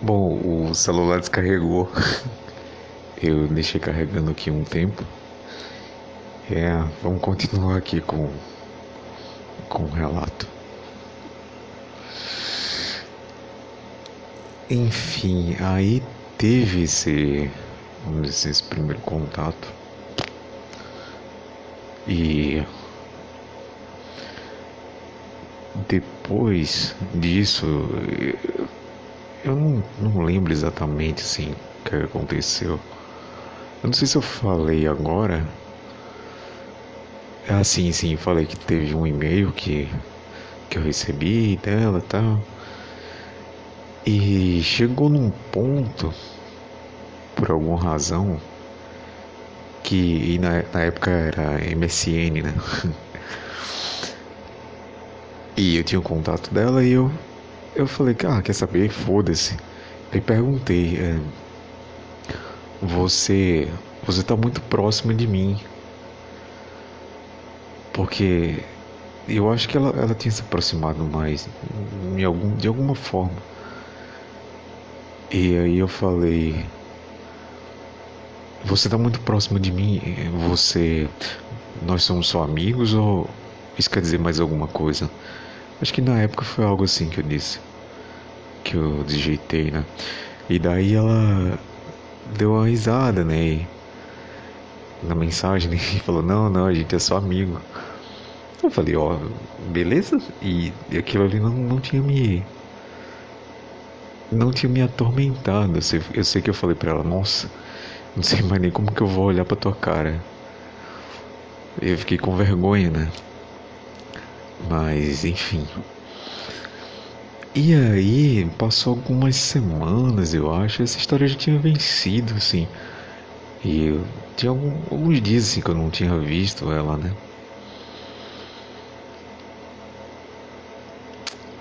Bom, o celular descarregou. Eu deixei carregando aqui um tempo. É, vamos continuar aqui com, com o relato. Enfim, aí teve esse, vamos dizer, esse primeiro contato. E depois disso, eu não, não lembro exatamente assim o que aconteceu. Eu não sei se eu falei agora. Ah, sim, sim, falei que teve um e-mail que, que eu recebi dela e tal. E chegou num ponto, por alguma razão, que na, na época era MSN, né? e eu tinha o um contato dela e eu, eu falei, ah, quer saber? Foda-se. Aí perguntei, é, você, você tá muito próxima de mim. Porque eu acho que ela, ela tinha se aproximado mais de, algum, de alguma forma. E aí eu falei, você tá muito próximo de mim, você nós somos só amigos ou isso quer dizer mais alguma coisa? Acho que na época foi algo assim que eu disse. Que eu dejeitei, né? E daí ela deu uma risada, né? E na mensagem, né? E falou: Não, não, a gente é só amigo. Eu falei: Ó, oh, beleza? E, aquilo ali não, não tinha me. Não tinha me atormentado. Eu sei, eu sei que eu falei pra ela: Nossa, não sei mais nem como que eu vou olhar pra tua cara. Eu fiquei com vergonha, né? Mas, enfim. E aí, passou algumas semanas, eu acho, essa história já tinha vencido, assim. E eu, tinha algum, alguns dias assim, que eu não tinha visto ela, né?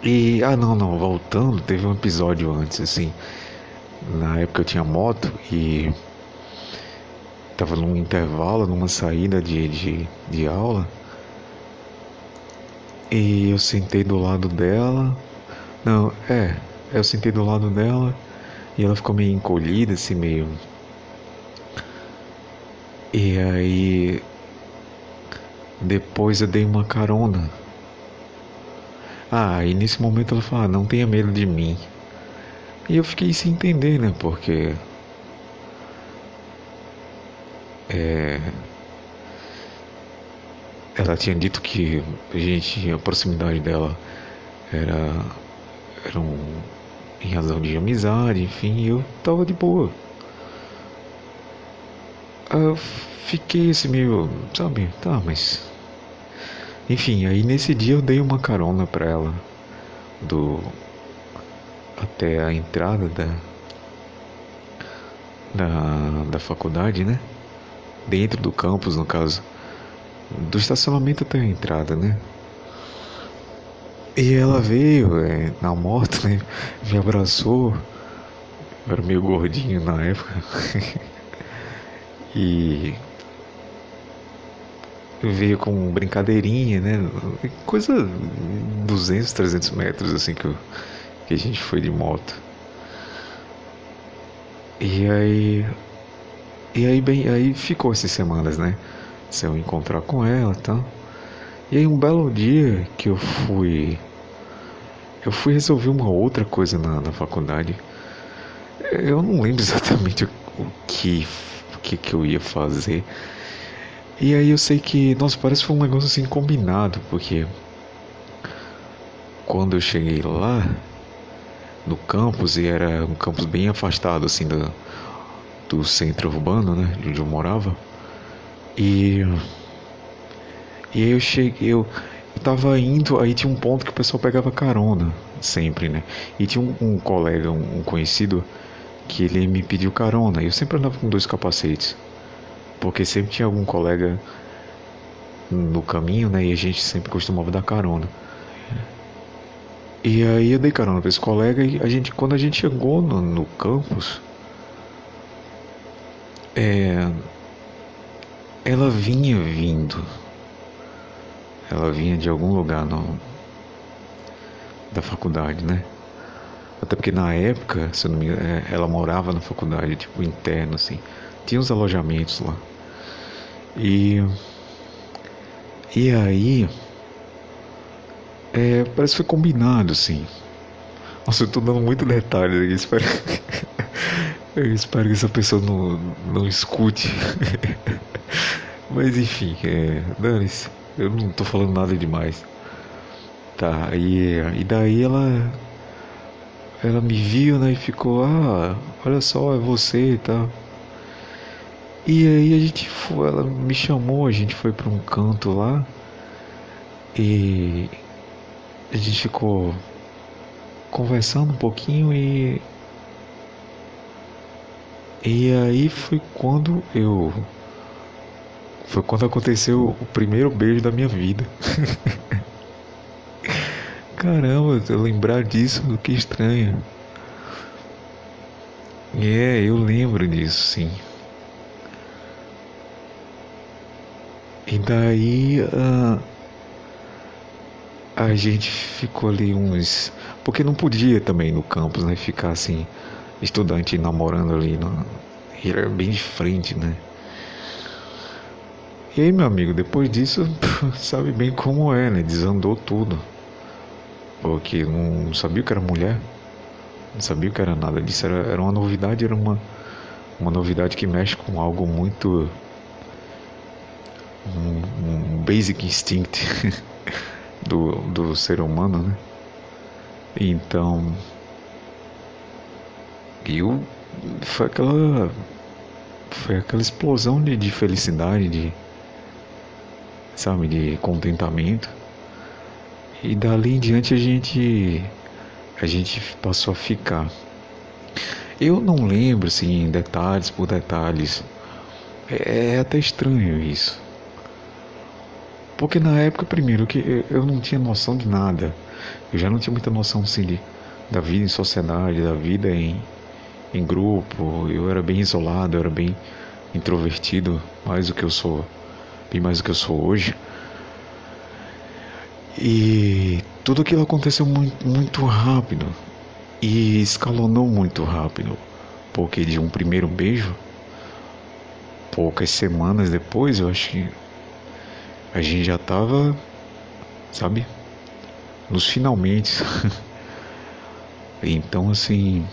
E, ah, não, não, voltando, teve um episódio antes, assim. Na época eu tinha moto e tava num intervalo, numa saída de, de, de aula. E eu sentei do lado dela não, é. Eu sentei do lado dela e ela ficou meio encolhida, assim, meio. E aí. Depois eu dei uma carona. Ah, e nesse momento ela falou: ah, não tenha medo de mim. E eu fiquei sem entender, né? Porque. É. Ela tinha dito que gente, a proximidade dela era eram em razão de amizade, enfim, eu tava de boa. Eu fiquei assim meio, sabe, tá, mas. Enfim, aí nesse dia eu dei uma carona pra ela do. até a entrada da. da, da faculdade, né? Dentro do campus, no caso. Do estacionamento até a entrada, né? E ela veio é, na moto, né? Me abraçou. Eu era meio gordinho na época. e veio com brincadeirinha, né? Coisa 200, 300 metros assim que, eu, que a gente foi de moto. E aí e aí bem, aí ficou essas semanas, né? Se eu encontrar com ela, tá? E aí um belo dia que eu fui eu fui resolver uma outra coisa na, na faculdade. Eu não lembro exatamente o, o que, o que que eu ia fazer. E aí eu sei que, nossa, parece que foi um negócio assim combinado, porque quando eu cheguei lá no campus, e era um campus bem afastado assim do, do centro urbano, né, de onde eu morava. E e aí eu cheguei, eu tava indo, aí tinha um ponto que o pessoal pegava carona, sempre, né? E tinha um, um colega, um, um, conhecido, que ele me pediu carona. Eu sempre andava com dois capacetes. Porque sempre tinha algum colega no caminho, né? E a gente sempre costumava dar carona. E aí eu dei carona pra esse colega e a gente, quando a gente chegou no, no campus, é, ela vinha vindo ela vinha de algum lugar no, da faculdade, né? Até porque na época, se eu não me engano, é, ela morava na faculdade, tipo, interno, assim. Tinha os alojamentos lá. E. E aí. É, parece que foi combinado, assim. Nossa, eu tô dando muito detalhe eu espero. eu espero que essa pessoa não, não escute. Mas enfim, é, dane-se. Eu não tô falando nada demais. Tá, e, e daí ela. Ela me viu, né? E ficou, ah, olha só, é você e tal. E aí a gente foi, ela me chamou, a gente foi para um canto lá. E a gente ficou conversando um pouquinho e e aí foi quando eu foi quando aconteceu o primeiro beijo da minha vida. Caramba, eu lembrar disso, que estranho. É, eu lembro disso, sim. E daí uh, a gente ficou ali uns. Porque não podia também no campus, né? Ficar assim, estudante namorando ali. No... Era bem de frente, né? E aí, meu amigo, depois disso, sabe bem como é, né? Desandou tudo. Porque não sabia que era mulher, não sabia que era nada disso. Era, era uma novidade, era uma, uma novidade que mexe com algo muito. um, um basic instinct. do, do ser humano, né? Então, eu foi aquela foi aquela explosão de, de felicidade, de sabe, de contentamento. E dali em diante a gente a gente passou a ficar. Eu não lembro assim detalhes por detalhes. É, é até estranho isso. Porque na época, primeiro, que eu não tinha noção de nada. Eu já não tinha muita noção assim, de, da vida em sociedade, da vida em, em grupo. Eu era bem isolado, eu era bem introvertido, mais do que eu sou, bem mais do que eu sou hoje. E tudo aquilo aconteceu muito, muito rápido e escalonou muito rápido, porque de um primeiro beijo, poucas semanas depois, eu acho que a gente já tava, sabe, nos finalmente. então, assim,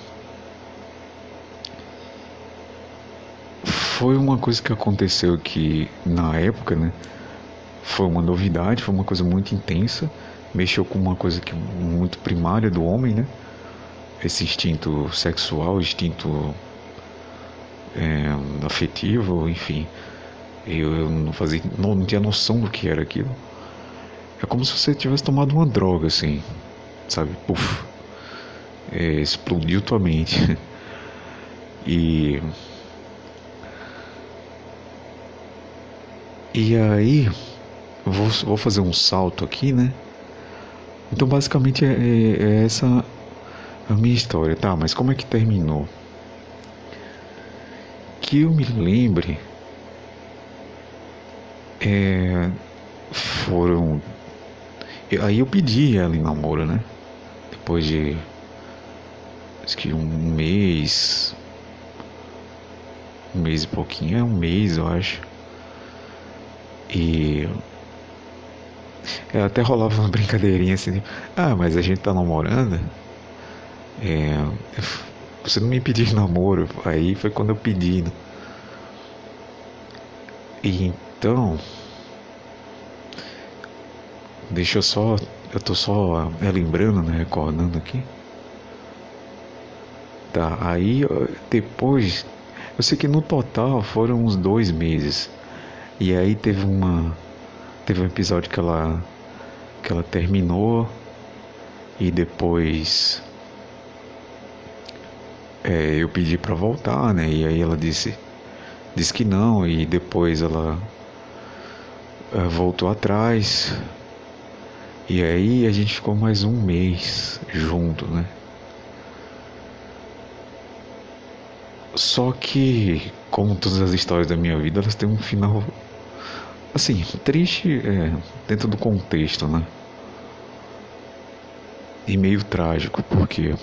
foi uma coisa que aconteceu que na época, né, foi uma novidade, foi uma coisa muito intensa, mexeu com uma coisa que muito primária do homem, né? Esse instinto sexual, instinto é, afetivo, enfim. Eu, eu não fazia, não, não tinha noção do que era aquilo. É como se você tivesse tomado uma droga, assim, sabe? Puf, é, explodiu tua mente. e e aí vou, vou fazer um salto aqui, né? Então basicamente é, é, é essa a minha história, tá? Mas como é que terminou? Que eu me lembre é, foram. Aí eu pedi ela em namoro, né? Depois de. Acho que um mês. Um mês e pouquinho, é um mês eu acho. E. Até rolava uma brincadeirinha assim: Ah, mas a gente tá namorando? É, você não me pediu namoro. Aí foi quando eu pedi. Né? E então. Deixa eu só. Eu tô só lembrando, né? Recordando aqui. Tá, aí depois. Eu sei que no total foram uns dois meses. E aí teve uma. Teve um episódio que ela. Que ela terminou. E depois. É, eu pedi para voltar, né? E aí ela disse. Disse que não. E depois ela uh, voltou atrás. E aí a gente ficou mais um mês junto, né? Só que, como todas as histórias da minha vida, elas têm um final assim, triste é, dentro do contexto, né? E meio trágico, porque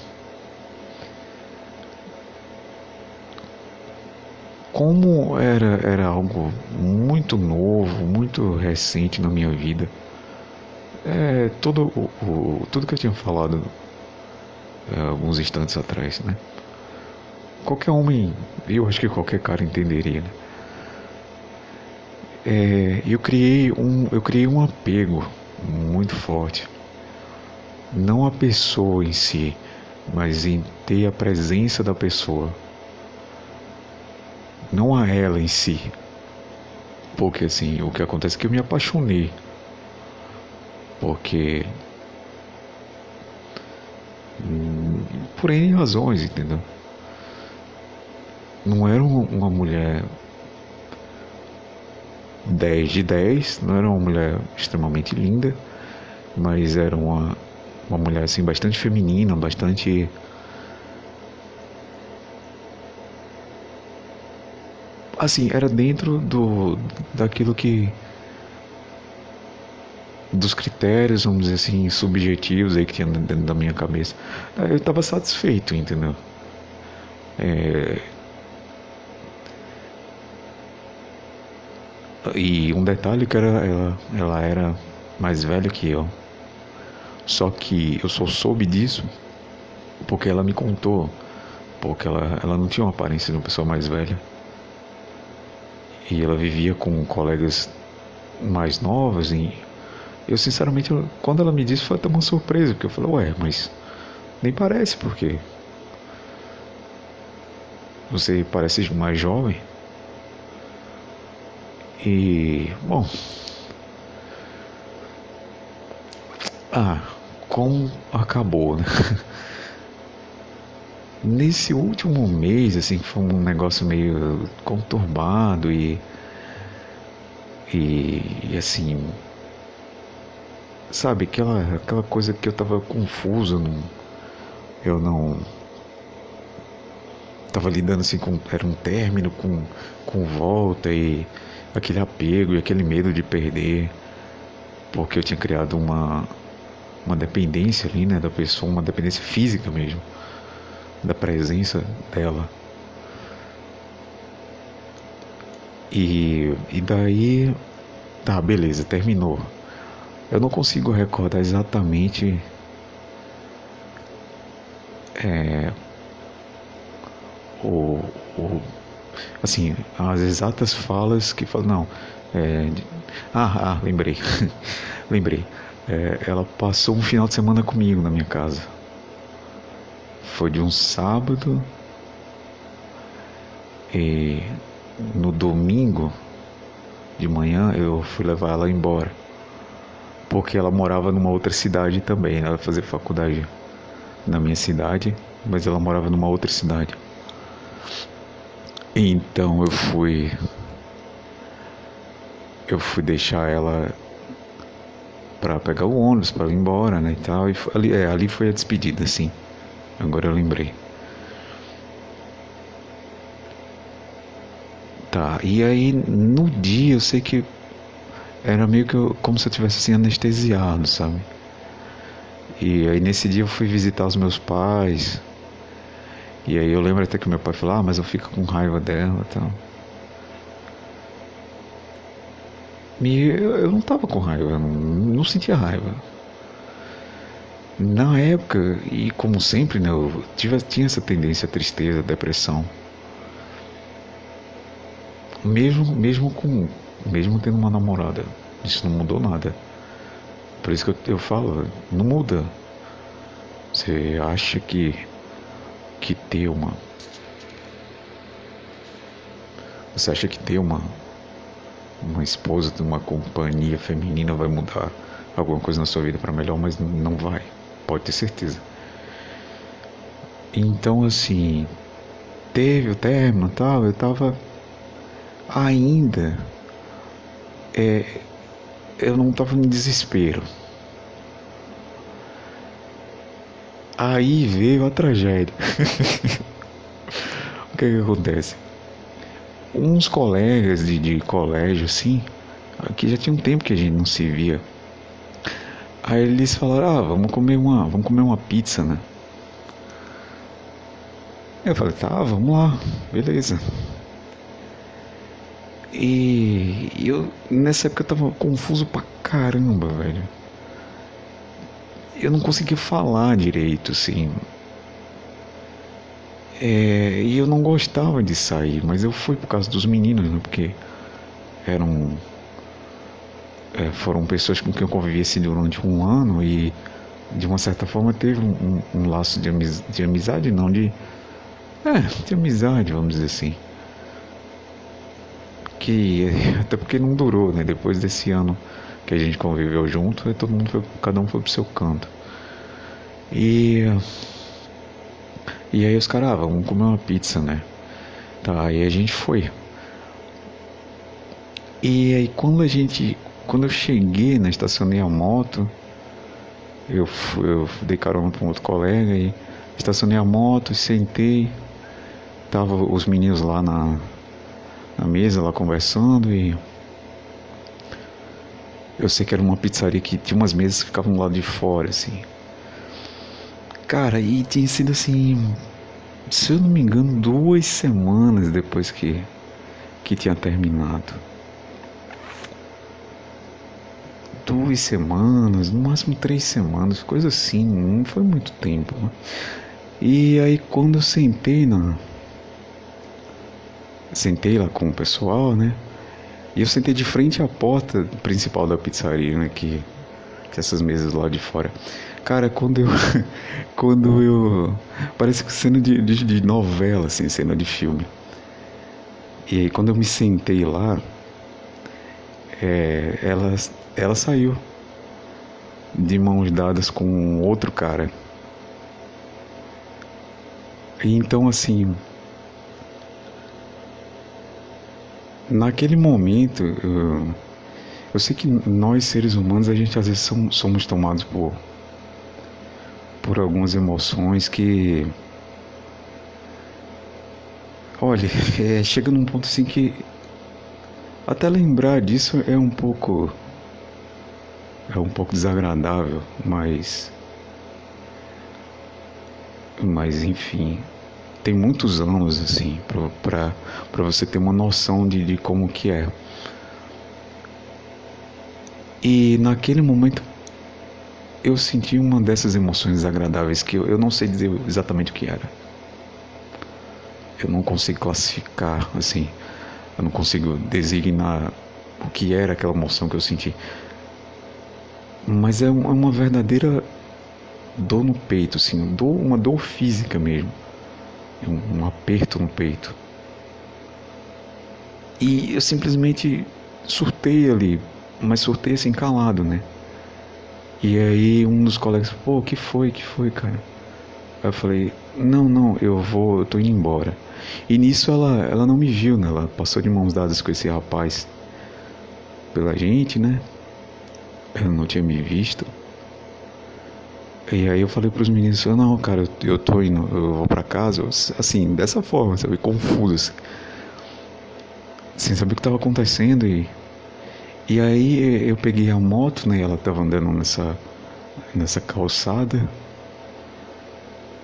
como era, era algo muito novo, muito recente na minha vida, é, todo, o, o, tudo que eu tinha falado é, alguns instantes atrás, né? Qualquer homem, eu acho que qualquer cara entenderia, né? É, eu criei um, eu criei um apego muito forte, não a pessoa em si, mas em ter a presença da pessoa, não a ela em si, porque assim o que acontece é que eu me apaixonei, porque hum, por N razões, entendeu? Não era uma mulher 10 de 10, não era uma mulher extremamente linda, mas era uma, uma mulher assim bastante feminina, bastante assim, era dentro do daquilo que dos critérios, vamos dizer assim, subjetivos aí que tinha dentro da minha cabeça. Eu estava satisfeito, entendeu? É, E um detalhe que era, ela, ela era mais velha que eu. Só que eu só soube disso porque ela me contou. Porque ela, ela não tinha uma aparência de uma pessoa mais velha. E ela vivia com colegas mais novas. E eu, sinceramente, quando ela me disse, foi até uma surpresa. Porque eu falei, ué, mas nem parece, porque você parece mais jovem. E, bom. Ah, como acabou, né? Nesse último mês, assim, foi um negócio meio conturbado e. E, e assim. Sabe, aquela, aquela coisa que eu tava confuso, não, eu não tava lidando assim com era um término com com volta e aquele apego e aquele medo de perder, porque eu tinha criado uma, uma dependência ali, né, da pessoa, uma dependência física mesmo, da presença dela. E, e daí, tá, beleza, terminou. Eu não consigo recordar exatamente é, o, o assim, as exatas falas que falam, não, é, ah, ah, lembrei, lembrei, é, ela passou um final de semana comigo na minha casa, foi de um sábado e no domingo de manhã eu fui levar ela embora, porque ela morava numa outra cidade também, ela fazia faculdade na minha cidade, mas ela morava numa outra cidade. Então eu fui. Eu fui deixar ela para pegar o ônibus para ir embora, né, e tal. E ali, é, ali foi a despedida, sim. Agora eu lembrei. Tá, e aí no dia eu sei que era meio que eu, como se eu tivesse assim anestesiado, sabe? E aí nesse dia eu fui visitar os meus pais, e aí eu lembro até que meu pai falou, ah, mas eu fico com raiva dela e tal. E eu, eu não tava com raiva, não, não sentia raiva. Na época, e como sempre, né, eu tive, tinha essa tendência à tristeza, à depressão. Mesmo, mesmo com mesmo tendo uma namorada, isso não mudou nada. Por isso que eu, eu falo, não muda. Você acha que que ter uma. Você acha que ter uma uma esposa de uma companhia feminina vai mudar alguma coisa na sua vida para melhor, mas não vai, pode ter certeza. Então assim, teve o término tal, eu tava ainda é, eu não tava em desespero. Aí veio a tragédia. o que, que acontece? Uns colegas de, de colégio, assim, que já tinha um tempo que a gente não se via. Aí eles falaram, ah, vamos comer uma, vamos comer uma pizza, né? Eu falei, tá, vamos lá, beleza. E eu nessa época eu tava confuso pra caramba, velho. Eu não conseguia falar direito, assim. É, e eu não gostava de sair, mas eu fui por causa dos meninos, né? Porque eram. É, foram pessoas com quem eu convivi assim, durante um ano e de uma certa forma teve um, um, um laço de, amiz, de amizade, não de. É, de amizade, vamos dizer assim que até porque não durou, né? Depois desse ano que a gente conviveu junto, todo mundo foi, cada um foi pro seu canto. E e aí os caras, ah, vamos comer uma pizza, né? Tá, aí a gente foi. E aí quando a gente, quando eu cheguei, né, estacionei a moto, eu, eu dei carona para um outro colega e estacionei a moto, sentei, tava os meninos lá na na mesa lá conversando e eu sei que era uma pizzaria que tinha umas mesas que ficavam lado de fora, assim. Cara, e tinha sido assim, se eu não me engano, duas semanas depois que, que tinha terminado. Duas semanas, no máximo três semanas, coisa assim, não foi muito tempo. Né? E aí quando eu sentei na, sentei lá com o pessoal, né? E eu sentei de frente à porta principal da pizzaria, né? Que, que essas mesas lá de fora. Cara, quando eu. quando eu. Parece que cena de, de, de novela, assim, cena de filme. E aí quando eu me sentei lá, é, ela, ela saiu de mãos dadas com outro cara. E então assim, naquele momento, eu, eu, sei que nós seres humanos, a gente às vezes somos, somos tomados por, por algumas emoções que. Olha, é, chega num ponto assim que. Até lembrar disso é um pouco. É um pouco desagradável, mas. Mas enfim, tem muitos anos assim para você ter uma noção de, de como que é. E naquele momento eu senti uma dessas emoções desagradáveis que eu, eu não sei dizer exatamente o que era. Eu não consigo classificar assim eu não consigo designar o que era aquela emoção que eu senti. Mas é, é uma verdadeira dor no peito assim dor, uma dor física mesmo um, um aperto no peito. E eu simplesmente surtei ali, mas surtei assim calado, né? E aí um dos colegas, pô, o que foi, que foi, cara? Aí eu falei, não, não, eu vou, eu tô indo embora. E nisso ela, ela não me viu, né? Ela passou de mãos dadas com esse rapaz pela gente, né? Ela não tinha me visto. E aí eu falei pros meninos, não, cara, eu tô indo, eu vou pra casa, assim, dessa forma, sabe, confuso, assim, sem saber o que tava acontecendo e... E aí eu peguei a moto, né, ela tava andando nessa, nessa calçada,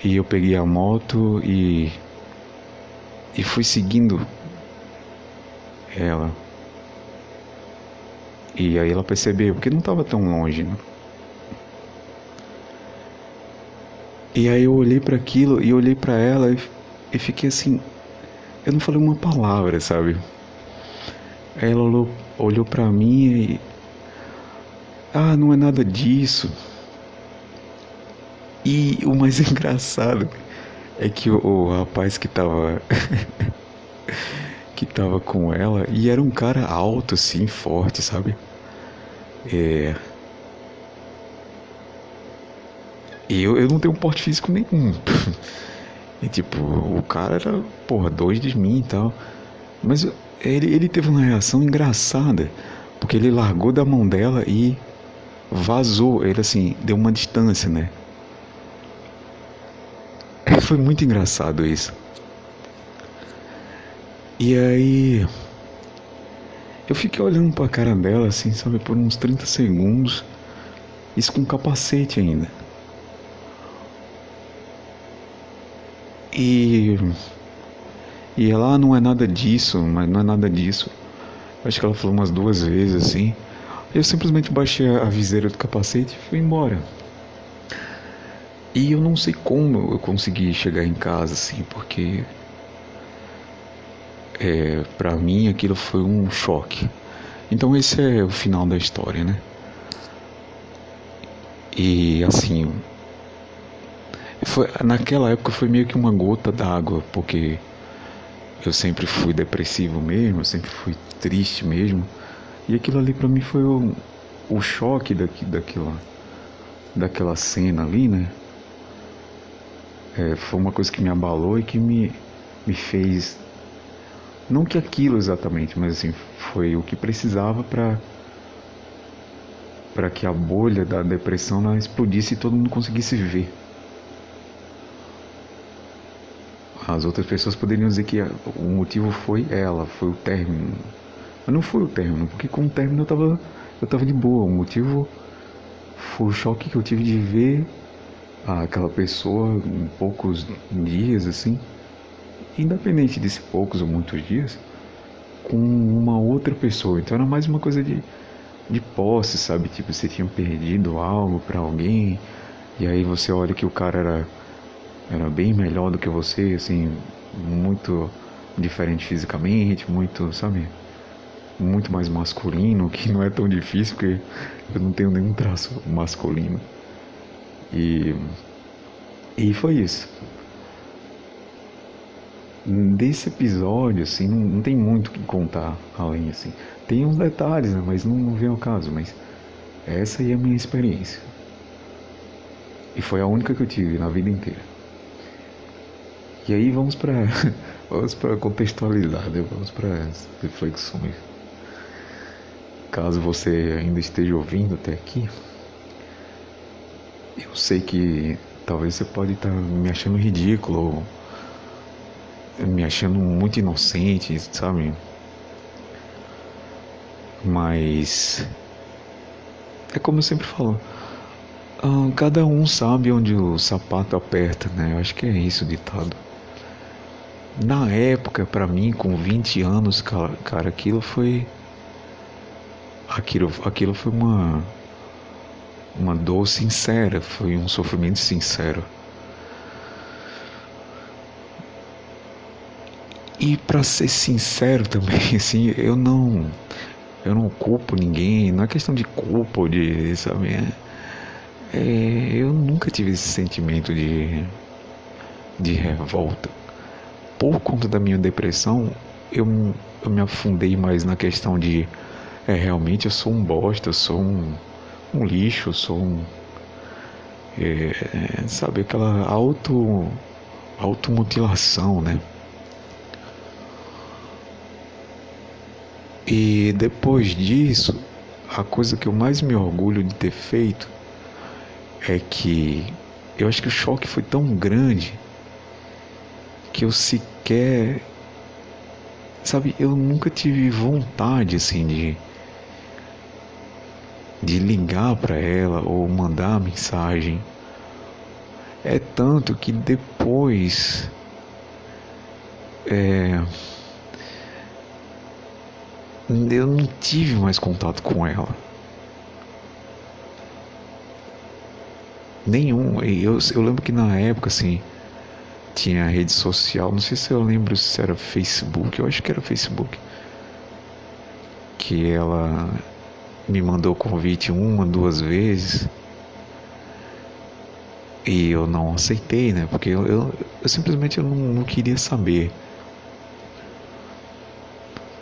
e eu peguei a moto e... E fui seguindo ela. E aí ela percebeu, porque não estava tão longe, né? E aí eu olhei para aquilo e olhei para ela e, e, fiquei assim, eu não falei uma palavra, sabe? Ela olhou, olhou para mim e ah, não é nada disso. E o mais engraçado é que o, o rapaz que tava que tava com ela e era um cara alto assim, forte, sabe? É, E eu, eu não tenho um porte físico nenhum. E tipo, o cara era, porra, dois de mim e tal. Mas ele, ele teve uma reação engraçada. Porque ele largou da mão dela e vazou. Ele assim, deu uma distância, né? Foi muito engraçado isso. E aí. Eu fiquei olhando pra cara dela assim, sabe, por uns 30 segundos. Isso com capacete ainda. E, e ela ah, não é nada disso, mas não é nada disso. Acho que ela falou umas duas vezes assim. Eu simplesmente baixei a viseira do capacete e fui embora. E eu não sei como eu consegui chegar em casa assim, porque é, para mim aquilo foi um choque. Então esse é o final da história, né? E assim, foi, naquela época foi meio que uma gota d'água, porque eu sempre fui depressivo mesmo, sempre fui triste mesmo. E aquilo ali para mim foi o, o choque daqui, daquela, daquela cena ali, né? É, foi uma coisa que me abalou e que me, me fez. Não que aquilo exatamente, mas assim, foi o que precisava para para que a bolha da depressão não explodisse e todo mundo conseguisse ver. As outras pessoas poderiam dizer que o motivo foi ela, foi o término. Mas não foi o término, porque com o término eu tava, eu tava de boa. O motivo foi o choque que eu tive de ver aquela pessoa em poucos dias, assim, independente de poucos ou muitos dias, com uma outra pessoa. Então era mais uma coisa de de posse, sabe? Tipo, você tinha perdido algo para alguém e aí você olha que o cara era era bem melhor do que você, assim, muito diferente fisicamente, muito, sabe? Muito mais masculino, que não é tão difícil porque eu não tenho nenhum traço masculino. E e foi isso. Desse episódio, assim, não, não tem muito o que contar além, assim. Tem uns detalhes, né, mas não, não vem ao caso, mas essa aí é a minha experiência. E foi a única que eu tive na vida inteira. E aí vamos para vamos para contextualizar, né? vamos para as reflexões. Caso você ainda esteja ouvindo até aqui, eu sei que talvez você pode estar me achando ridículo, me achando muito inocente, sabe? Mas é como eu sempre falo, uh, cada um sabe onde o sapato aperta, né? Eu acho que é isso o ditado. Na época, para mim, com 20 anos, cara, cara, aquilo foi. Aquilo, aquilo foi uma. Uma dor sincera, foi um sofrimento sincero. E para ser sincero também, assim, eu não eu não culpo ninguém, não é questão de culpa de, sabe? É, é, eu nunca tive esse sentimento de, de revolta. Por conta da minha depressão, eu, eu me afundei mais na questão de é, realmente eu sou um bosta, eu sou um, um lixo, eu sou um. É, é sabe, aquela auto, automutilação, né? E depois disso, a coisa que eu mais me orgulho de ter feito é que eu acho que o choque foi tão grande que eu sequer sabe, eu nunca tive vontade assim de de ligar para ela ou mandar mensagem. É tanto que depois é, eu não tive mais contato com ela. Nenhum. Eu, eu lembro que na época, assim, tinha rede social, não sei se eu lembro se era Facebook, eu acho que era Facebook. Que ela me mandou convite uma, duas vezes. E eu não aceitei, né? Porque eu, eu, eu simplesmente eu não, não queria saber.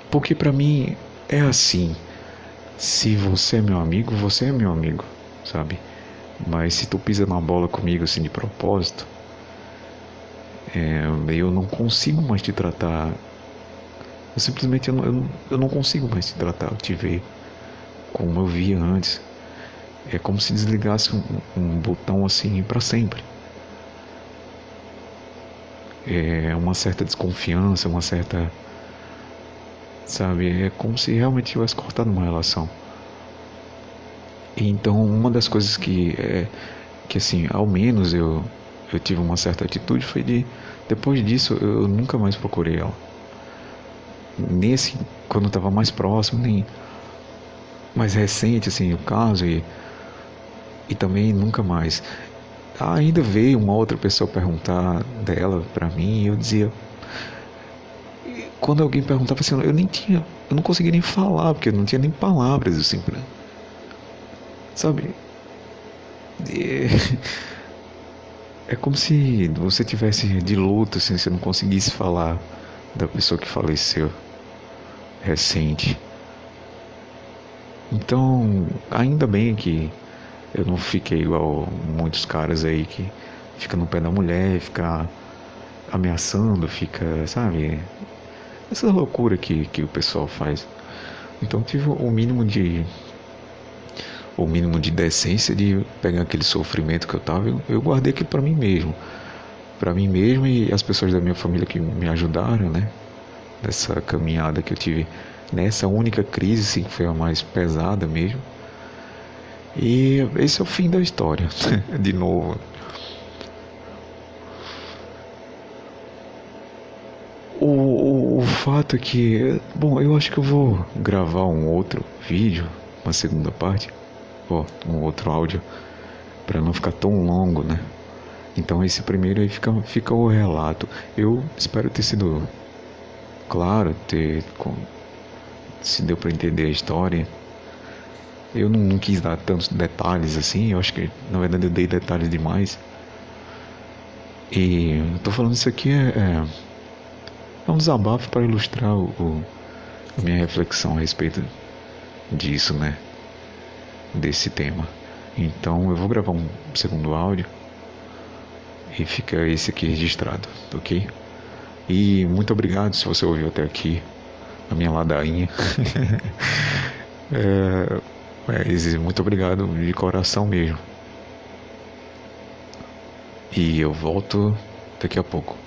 Porque para mim é assim. Se você é meu amigo, você é meu amigo, sabe? Mas se tu pisa na bola comigo assim de propósito, é, eu não consigo mais te tratar. Eu simplesmente eu não, eu, eu não consigo mais te tratar, te ver como eu via antes. É como se desligasse um, um botão assim para sempre. É uma certa desconfiança, uma certa sabe? É como se realmente tivesse cortado uma relação. Então, uma das coisas que é que assim, ao menos eu eu tive uma certa atitude foi de depois disso eu nunca mais procurei ela. nesse quando estava mais próximo, nem mais recente assim o caso e e também nunca mais. Ainda veio uma outra pessoa perguntar dela para mim e eu dizia quando alguém perguntava assim, eu nem tinha, eu não conseguia nem falar porque eu não tinha nem palavras assim para sabe? E, é como se você tivesse de luto assim, você não conseguisse falar da pessoa que faleceu recente. Então, ainda bem que eu não fiquei igual muitos caras aí que fica no pé da mulher, fica ameaçando, fica, sabe? Essa loucura que, que o pessoal faz. Então tive o mínimo de o mínimo de decência de pegar aquele sofrimento que eu tava, eu, eu guardei aquilo para mim mesmo. Para mim mesmo e as pessoas da minha família que me ajudaram, né? Nessa caminhada que eu tive nessa única crise, sim, que foi a mais pesada mesmo. E esse é o fim da história, de novo. O, o, o, fato é que, bom, eu acho que eu vou gravar um outro vídeo, uma segunda parte, ó, um outro áudio, para não ficar tão longo, né? Então esse primeiro aí fica, fica o relato. Eu espero ter sido claro, ter se deu para entender a história. Eu não, não, quis dar tantos detalhes assim, eu acho que na verdade eu dei detalhes demais. E eu tô falando isso aqui é, é, é um desabafo para ilustrar o, o, a minha reflexão a respeito disso, né? Desse tema. Então eu vou gravar um segundo áudio e fica esse aqui registrado, ok? E muito obrigado se você ouviu até aqui a minha ladainha. é, mas muito obrigado de coração mesmo. E eu volto daqui a pouco.